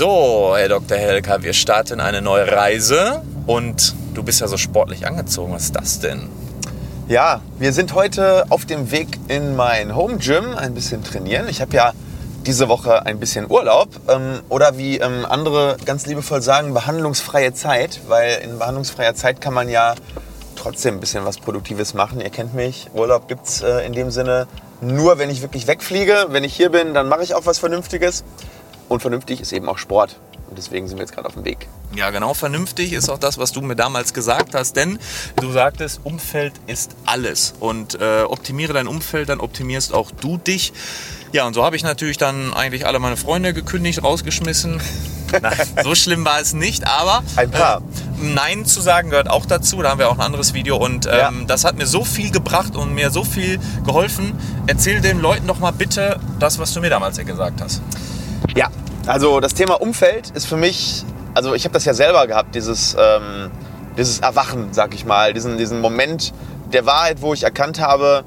So, Herr Dr. Helka, wir starten eine neue Reise und du bist ja so sportlich angezogen. Was ist das denn? Ja, wir sind heute auf dem Weg in mein Home Gym, ein bisschen trainieren. Ich habe ja diese Woche ein bisschen Urlaub ähm, oder wie ähm, andere ganz liebevoll sagen, behandlungsfreie Zeit, weil in behandlungsfreier Zeit kann man ja trotzdem ein bisschen was Produktives machen. Ihr kennt mich, Urlaub gibt es äh, in dem Sinne nur, wenn ich wirklich wegfliege. Wenn ich hier bin, dann mache ich auch was Vernünftiges. Und vernünftig ist eben auch Sport. Und deswegen sind wir jetzt gerade auf dem Weg. Ja, genau, vernünftig ist auch das, was du mir damals gesagt hast, denn du sagtest, Umfeld ist alles. Und äh, optimiere dein Umfeld, dann optimierst auch du dich. Ja, und so habe ich natürlich dann eigentlich alle meine Freunde gekündigt, rausgeschmissen. Nein, so schlimm war es nicht, aber ein paar. Äh, Nein zu sagen gehört auch dazu. Da haben wir auch ein anderes Video und ähm, ja. das hat mir so viel gebracht und mir so viel geholfen. Erzähl den Leuten doch mal bitte das, was du mir damals gesagt hast. Ja, also das Thema Umfeld ist für mich, also ich habe das ja selber gehabt, dieses, ähm, dieses Erwachen, sag ich mal, diesen, diesen Moment der Wahrheit, wo ich erkannt habe,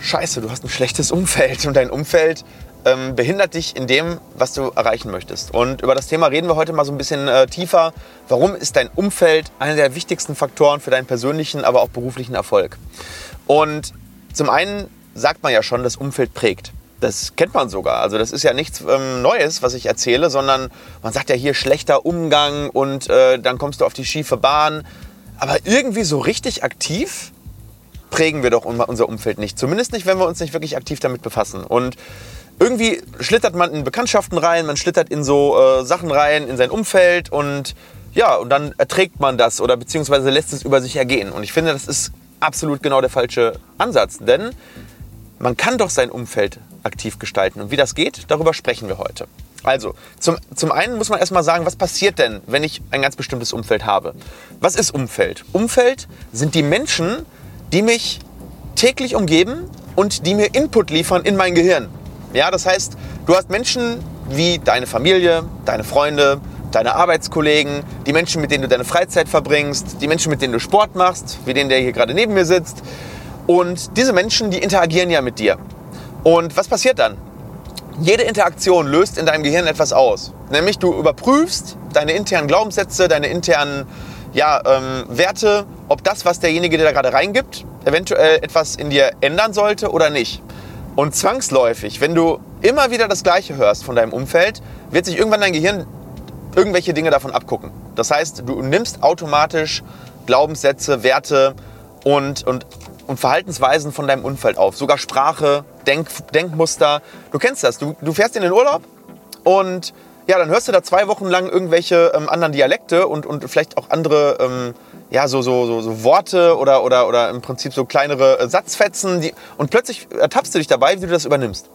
scheiße, du hast ein schlechtes Umfeld und dein Umfeld ähm, behindert dich in dem, was du erreichen möchtest. Und über das Thema reden wir heute mal so ein bisschen äh, tiefer. Warum ist dein Umfeld einer der wichtigsten Faktoren für deinen persönlichen, aber auch beruflichen Erfolg? Und zum einen sagt man ja schon, das Umfeld prägt. Das kennt man sogar. Also das ist ja nichts ähm, Neues, was ich erzähle, sondern man sagt ja hier schlechter Umgang und äh, dann kommst du auf die schiefe Bahn. Aber irgendwie so richtig aktiv prägen wir doch unser Umfeld nicht. Zumindest nicht, wenn wir uns nicht wirklich aktiv damit befassen. Und irgendwie schlittert man in Bekanntschaften rein, man schlittert in so äh, Sachen rein, in sein Umfeld und ja, und dann erträgt man das oder beziehungsweise lässt es über sich ergehen. Und ich finde, das ist absolut genau der falsche Ansatz, denn man kann doch sein Umfeld aktiv gestalten. Und wie das geht, darüber sprechen wir heute. Also, zum, zum einen muss man erstmal sagen, was passiert denn, wenn ich ein ganz bestimmtes Umfeld habe? Was ist Umfeld? Umfeld sind die Menschen, die mich täglich umgeben und die mir Input liefern in mein Gehirn. Ja, das heißt, du hast Menschen wie deine Familie, deine Freunde, deine Arbeitskollegen, die Menschen, mit denen du deine Freizeit verbringst, die Menschen, mit denen du Sport machst, wie den, der hier gerade neben mir sitzt. Und diese Menschen, die interagieren ja mit dir. Und was passiert dann? Jede Interaktion löst in deinem Gehirn etwas aus. Nämlich du überprüfst deine internen Glaubenssätze, deine internen ja, ähm, Werte, ob das, was derjenige dir da gerade reingibt, eventuell etwas in dir ändern sollte oder nicht. Und zwangsläufig, wenn du immer wieder das Gleiche hörst von deinem Umfeld, wird sich irgendwann dein Gehirn irgendwelche Dinge davon abgucken. Das heißt, du nimmst automatisch Glaubenssätze, Werte und, und, und Verhaltensweisen von deinem Umfeld auf. Sogar Sprache, Denk, Denkmuster. Du kennst das. Du, du fährst in den Urlaub und ja, dann hörst du da zwei Wochen lang irgendwelche ähm, anderen Dialekte und, und vielleicht auch andere ähm, ja, so, so, so, so Worte oder, oder, oder im Prinzip so kleinere äh, Satzfetzen. Die, und plötzlich ertappst du dich dabei, wie du das übernimmst.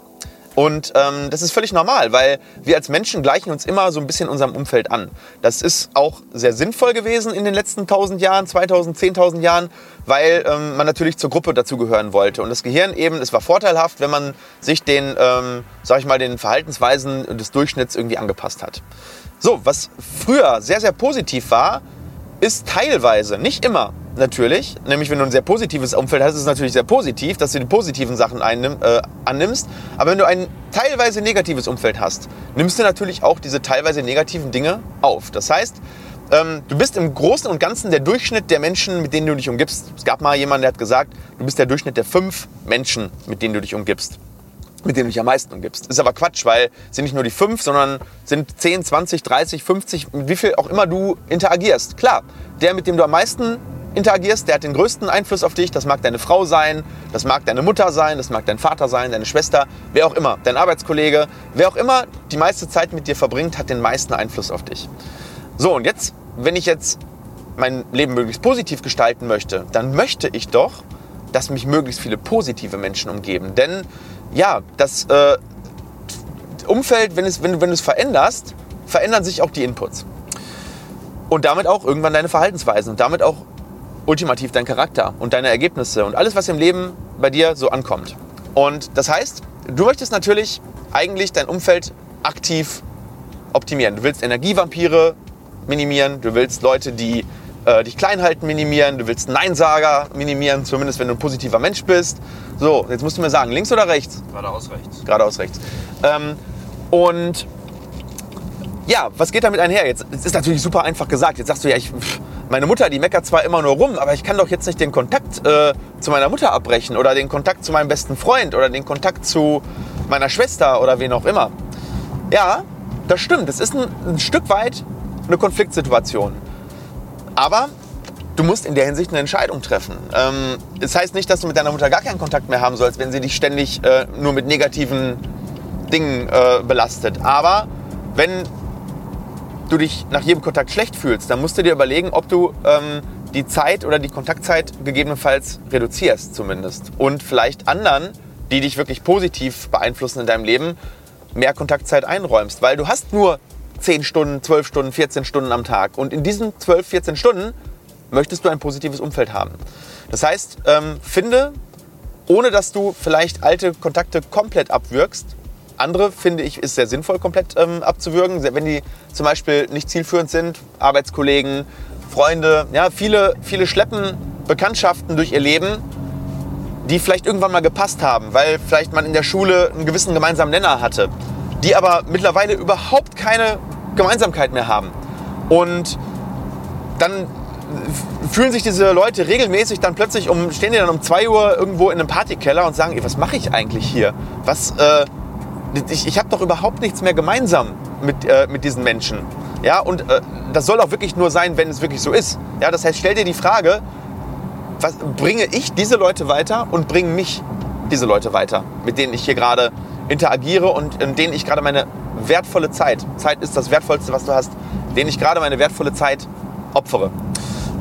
Und ähm, das ist völlig normal, weil wir als Menschen gleichen uns immer so ein bisschen unserem Umfeld an. Das ist auch sehr sinnvoll gewesen in den letzten 1000 Jahren, 2000, 10.000 Jahren, weil ähm, man natürlich zur Gruppe dazugehören wollte. Und das Gehirn eben, es war vorteilhaft, wenn man sich den, ähm, sag ich mal, den Verhaltensweisen des Durchschnitts irgendwie angepasst hat. So, was früher sehr, sehr positiv war, ist teilweise, nicht immer natürlich, nämlich wenn du ein sehr positives Umfeld hast, ist es natürlich sehr positiv, dass du die positiven Sachen einnimm, äh, annimmst. Aber wenn du ein teilweise negatives Umfeld hast, nimmst du natürlich auch diese teilweise negativen Dinge auf. Das heißt, ähm, du bist im Großen und Ganzen der Durchschnitt der Menschen, mit denen du dich umgibst. Es gab mal jemanden, der hat gesagt, du bist der Durchschnitt der fünf Menschen, mit denen du dich umgibst mit dem du dich am meisten umgibst. Ist aber Quatsch, weil es sind nicht nur die fünf, sondern sind 10, 20, 30, 50, mit wie viel auch immer du interagierst. Klar, der, mit dem du am meisten interagierst, der hat den größten Einfluss auf dich. Das mag deine Frau sein, das mag deine Mutter sein, das mag dein Vater sein, deine Schwester, wer auch immer, dein Arbeitskollege, wer auch immer die meiste Zeit mit dir verbringt, hat den meisten Einfluss auf dich. So, und jetzt, wenn ich jetzt mein Leben möglichst positiv gestalten möchte, dann möchte ich doch, dass mich möglichst viele positive Menschen umgeben. Denn ja, das äh, Umfeld, wenn, es, wenn, wenn du es veränderst, verändern sich auch die Inputs. Und damit auch irgendwann deine Verhaltensweisen und damit auch ultimativ dein Charakter und deine Ergebnisse und alles, was im Leben bei dir so ankommt. Und das heißt, du möchtest natürlich eigentlich dein Umfeld aktiv optimieren. Du willst Energievampire minimieren, du willst Leute, die äh, dich klein halten, minimieren, du willst Neinsager minimieren, zumindest wenn du ein positiver Mensch bist. So, jetzt musst du mir sagen, links oder rechts? Geradeaus rechts. Geradeaus rechts. Ähm, und ja, was geht damit einher? Jetzt es ist natürlich super einfach gesagt. Jetzt sagst du ja, ich, meine Mutter, die meckert zwar immer nur rum, aber ich kann doch jetzt nicht den Kontakt äh, zu meiner Mutter abbrechen oder den Kontakt zu meinem besten Freund oder den Kontakt zu meiner Schwester oder wen auch immer. Ja, das stimmt. Das ist ein, ein Stück weit eine Konfliktsituation. Aber du musst in der Hinsicht eine Entscheidung treffen. Ähm, das heißt nicht, dass du mit deiner Mutter gar keinen Kontakt mehr haben sollst, wenn sie dich ständig äh, nur mit negativen Dingen äh, belastet. Aber wenn du dich nach jedem Kontakt schlecht fühlst, dann musst du dir überlegen, ob du ähm, die Zeit oder die Kontaktzeit gegebenenfalls reduzierst zumindest. Und vielleicht anderen, die dich wirklich positiv beeinflussen in deinem Leben, mehr Kontaktzeit einräumst. Weil du hast nur 10 Stunden, 12 Stunden, 14 Stunden am Tag. Und in diesen 12, 14 Stunden möchtest du ein positives Umfeld haben. Das heißt, ähm, finde, ohne dass du vielleicht alte Kontakte komplett abwirkst, andere finde ich, ist sehr sinnvoll, komplett ähm, abzuwürgen. Wenn die zum Beispiel nicht zielführend sind, Arbeitskollegen, Freunde, ja, viele, viele schleppen Bekanntschaften durch ihr Leben, die vielleicht irgendwann mal gepasst haben, weil vielleicht man in der Schule einen gewissen gemeinsamen Nenner hatte, die aber mittlerweile überhaupt keine Gemeinsamkeit mehr haben. Und dann fühlen sich diese Leute regelmäßig dann plötzlich um, stehen die dann um 2 Uhr irgendwo in einem Partykeller und sagen, ey, was mache ich eigentlich hier? Was, äh, ich, ich habe doch überhaupt nichts mehr gemeinsam mit, äh, mit diesen Menschen. Ja, und äh, das soll auch wirklich nur sein, wenn es wirklich so ist. Ja, das heißt, stell dir die Frage, was, bringe ich diese Leute weiter und bringen mich diese Leute weiter, mit denen ich hier gerade interagiere und in denen ich gerade meine wertvolle Zeit, Zeit ist das Wertvollste, was du hast, denen ich gerade meine wertvolle Zeit opfere.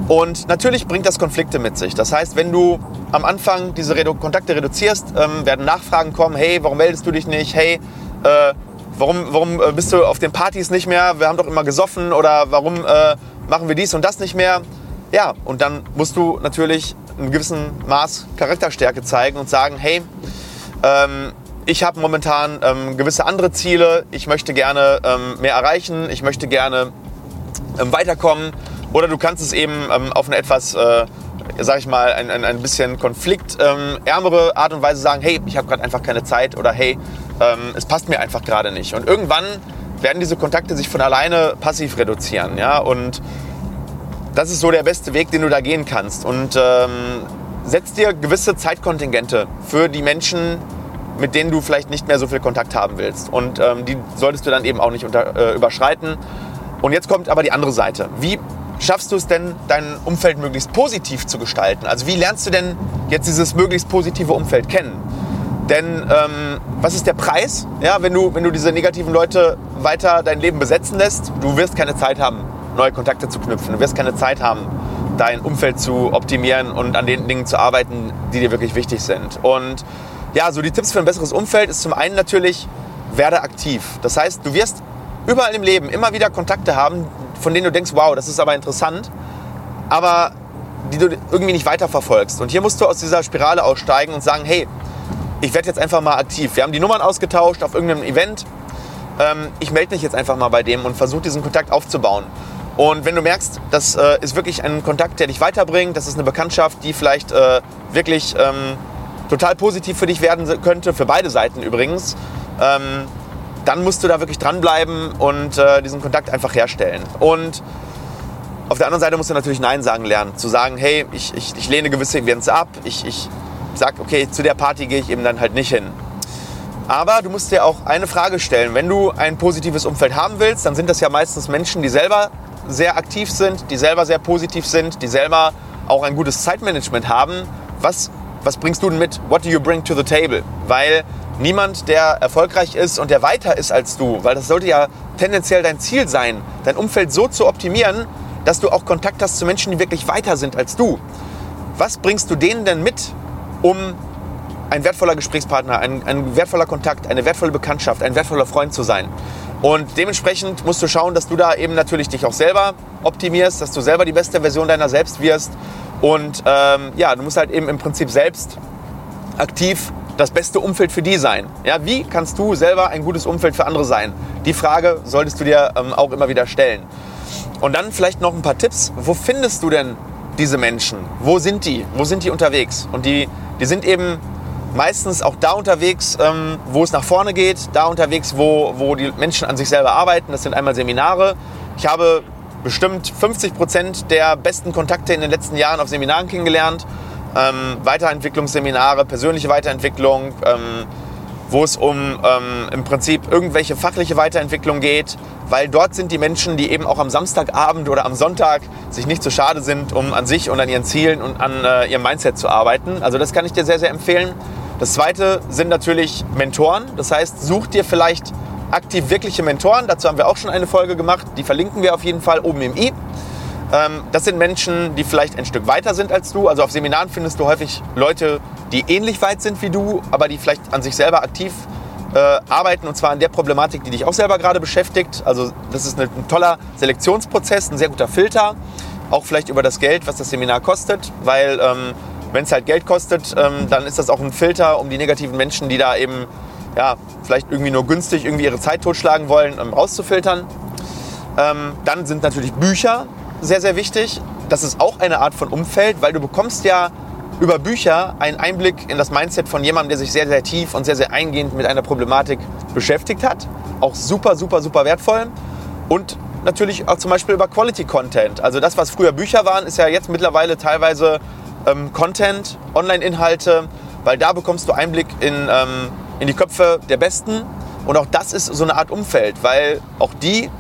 Und natürlich bringt das Konflikte mit sich. Das heißt, wenn du am Anfang diese Redu Kontakte reduzierst, ähm, werden Nachfragen kommen, hey, warum meldest du dich nicht? Hey, äh, warum, warum äh, bist du auf den Partys nicht mehr? Wir haben doch immer gesoffen oder warum äh, machen wir dies und das nicht mehr? Ja, und dann musst du natürlich ein gewissen Maß Charakterstärke zeigen und sagen, hey, ähm, ich habe momentan ähm, gewisse andere Ziele, ich möchte gerne ähm, mehr erreichen, ich möchte gerne ähm, weiterkommen oder du kannst es eben ähm, auf eine etwas, äh, sag ich mal, ein, ein, ein bisschen konfliktärmere ähm, Art und Weise sagen, hey, ich habe gerade einfach keine Zeit oder hey, ähm, es passt mir einfach gerade nicht. Und irgendwann werden diese Kontakte sich von alleine passiv reduzieren. Ja? Und das ist so der beste Weg, den du da gehen kannst. Und ähm, setz dir gewisse Zeitkontingente für die Menschen, mit denen du vielleicht nicht mehr so viel Kontakt haben willst. Und ähm, die solltest du dann eben auch nicht unter, äh, überschreiten. Und jetzt kommt aber die andere Seite. Wie schaffst du es denn, dein Umfeld möglichst positiv zu gestalten? Also wie lernst du denn jetzt dieses möglichst positive Umfeld kennen? Denn ähm, was ist der Preis, ja, wenn, du, wenn du diese negativen Leute weiter dein Leben besetzen lässt? Du wirst keine Zeit haben, neue Kontakte zu knüpfen. Du wirst keine Zeit haben, dein Umfeld zu optimieren und an den Dingen zu arbeiten, die dir wirklich wichtig sind. Und ja, so die Tipps für ein besseres Umfeld ist zum einen natürlich, werde aktiv. Das heißt, du wirst überall im Leben immer wieder Kontakte haben, von denen du denkst, wow, das ist aber interessant, aber die du irgendwie nicht weiterverfolgst. Und hier musst du aus dieser Spirale aussteigen und sagen, hey, ich werde jetzt einfach mal aktiv. Wir haben die Nummern ausgetauscht auf irgendeinem Event. Ähm, ich melde mich jetzt einfach mal bei dem und versuche diesen Kontakt aufzubauen. Und wenn du merkst, das äh, ist wirklich ein Kontakt, der dich weiterbringt, das ist eine Bekanntschaft, die vielleicht äh, wirklich ähm, total positiv für dich werden könnte, für beide Seiten übrigens, ähm, dann musst du da wirklich dranbleiben und äh, diesen Kontakt einfach herstellen. Und auf der anderen Seite musst du natürlich Nein sagen lernen. Zu sagen, hey, ich, ich, ich lehne gewisse Events ab, ich, ich sage, okay, zu der Party gehe ich eben dann halt nicht hin. Aber du musst dir auch eine Frage stellen. Wenn du ein positives Umfeld haben willst, dann sind das ja meistens Menschen, die selber sehr aktiv sind, die selber sehr positiv sind, die selber auch ein gutes Zeitmanagement haben. Was, was bringst du denn mit? What do you bring to the table? Weil niemand, der erfolgreich ist und der weiter ist als du, weil das sollte ja tendenziell dein Ziel sein, dein Umfeld so zu optimieren, dass du auch Kontakt hast zu Menschen, die wirklich weiter sind als du. Was bringst du denen denn mit, um ein wertvoller Gesprächspartner, ein, ein wertvoller Kontakt, eine wertvolle Bekanntschaft, ein wertvoller Freund zu sein? Und dementsprechend musst du schauen, dass du da eben natürlich dich auch selber optimierst, dass du selber die beste Version deiner selbst wirst. Und ähm, ja, du musst halt eben im Prinzip selbst aktiv das beste Umfeld für die sein? Ja, wie kannst du selber ein gutes Umfeld für andere sein? Die Frage solltest du dir ähm, auch immer wieder stellen. Und dann vielleicht noch ein paar Tipps. Wo findest du denn diese Menschen? Wo sind die? Wo sind die unterwegs? Und die, die sind eben meistens auch da unterwegs, ähm, wo es nach vorne geht, da unterwegs, wo, wo die Menschen an sich selber arbeiten. Das sind einmal Seminare. Ich habe bestimmt 50 Prozent der besten Kontakte in den letzten Jahren auf Seminaren kennengelernt. Ähm, Weiterentwicklungsseminare, persönliche Weiterentwicklung, ähm, wo es um ähm, im Prinzip irgendwelche fachliche Weiterentwicklung geht, weil dort sind die Menschen, die eben auch am Samstagabend oder am Sonntag sich nicht so schade sind, um an sich und an ihren Zielen und an äh, ihrem Mindset zu arbeiten. Also das kann ich dir sehr, sehr empfehlen. Das zweite sind natürlich Mentoren. Das heißt, such dir vielleicht aktiv wirkliche Mentoren. Dazu haben wir auch schon eine Folge gemacht. Die verlinken wir auf jeden Fall oben im i. Ähm, das sind Menschen, die vielleicht ein Stück weiter sind als du. Also auf Seminaren findest du häufig Leute, die ähnlich weit sind wie du, aber die vielleicht an sich selber aktiv äh, arbeiten und zwar an der Problematik, die dich auch selber gerade beschäftigt. Also das ist ein toller Selektionsprozess, ein sehr guter Filter. Auch vielleicht über das Geld, was das Seminar kostet, weil ähm, wenn es halt Geld kostet, ähm, dann ist das auch ein Filter, um die negativen Menschen, die da eben ja, vielleicht irgendwie nur günstig irgendwie ihre Zeit totschlagen wollen, ähm, rauszufiltern. Ähm, dann sind natürlich Bücher sehr, sehr wichtig. Das ist auch eine Art von Umfeld, weil du bekommst ja über Bücher einen Einblick in das Mindset von jemandem, der sich sehr, sehr tief und sehr, sehr eingehend mit einer Problematik beschäftigt hat. Auch super, super, super wertvoll. Und natürlich auch zum Beispiel über Quality Content. Also das, was früher Bücher waren, ist ja jetzt mittlerweile teilweise ähm, Content, Online-Inhalte, weil da bekommst du Einblick in, ähm, in die Köpfe der Besten. Und auch das ist so eine Art Umfeld, weil auch die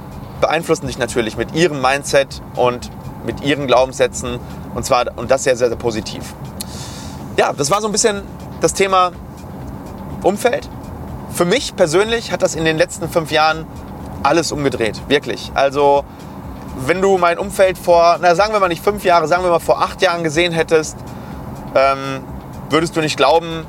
beeinflussen dich natürlich mit ihrem Mindset und mit ihren Glaubenssätzen und zwar und das sehr, sehr, sehr positiv. Ja, das war so ein bisschen das Thema Umfeld. Für mich persönlich hat das in den letzten fünf Jahren alles umgedreht, wirklich. Also wenn du mein Umfeld vor, na sagen wir mal nicht fünf Jahre, sagen wir mal vor acht Jahren gesehen hättest, ähm, würdest du nicht glauben,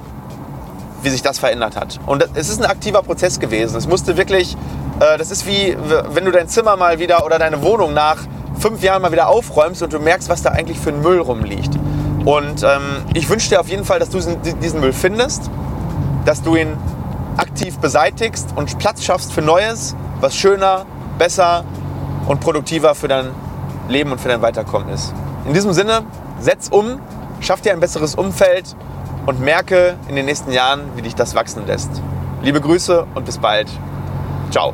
wie sich das verändert hat. Und es ist ein aktiver Prozess gewesen. Es musste wirklich, äh, das ist wie, wenn du dein Zimmer mal wieder oder deine Wohnung nach fünf Jahren mal wieder aufräumst und du merkst, was da eigentlich für ein Müll rumliegt. Und ähm, ich wünsche dir auf jeden Fall, dass du diesen Müll findest, dass du ihn aktiv beseitigst und Platz schaffst für Neues, was schöner, besser und produktiver für dein Leben und für dein Weiterkommen ist. In diesem Sinne, setz um, schaff dir ein besseres Umfeld und merke in den nächsten Jahren, wie dich das wachsen lässt. Liebe Grüße und bis bald. Ciao.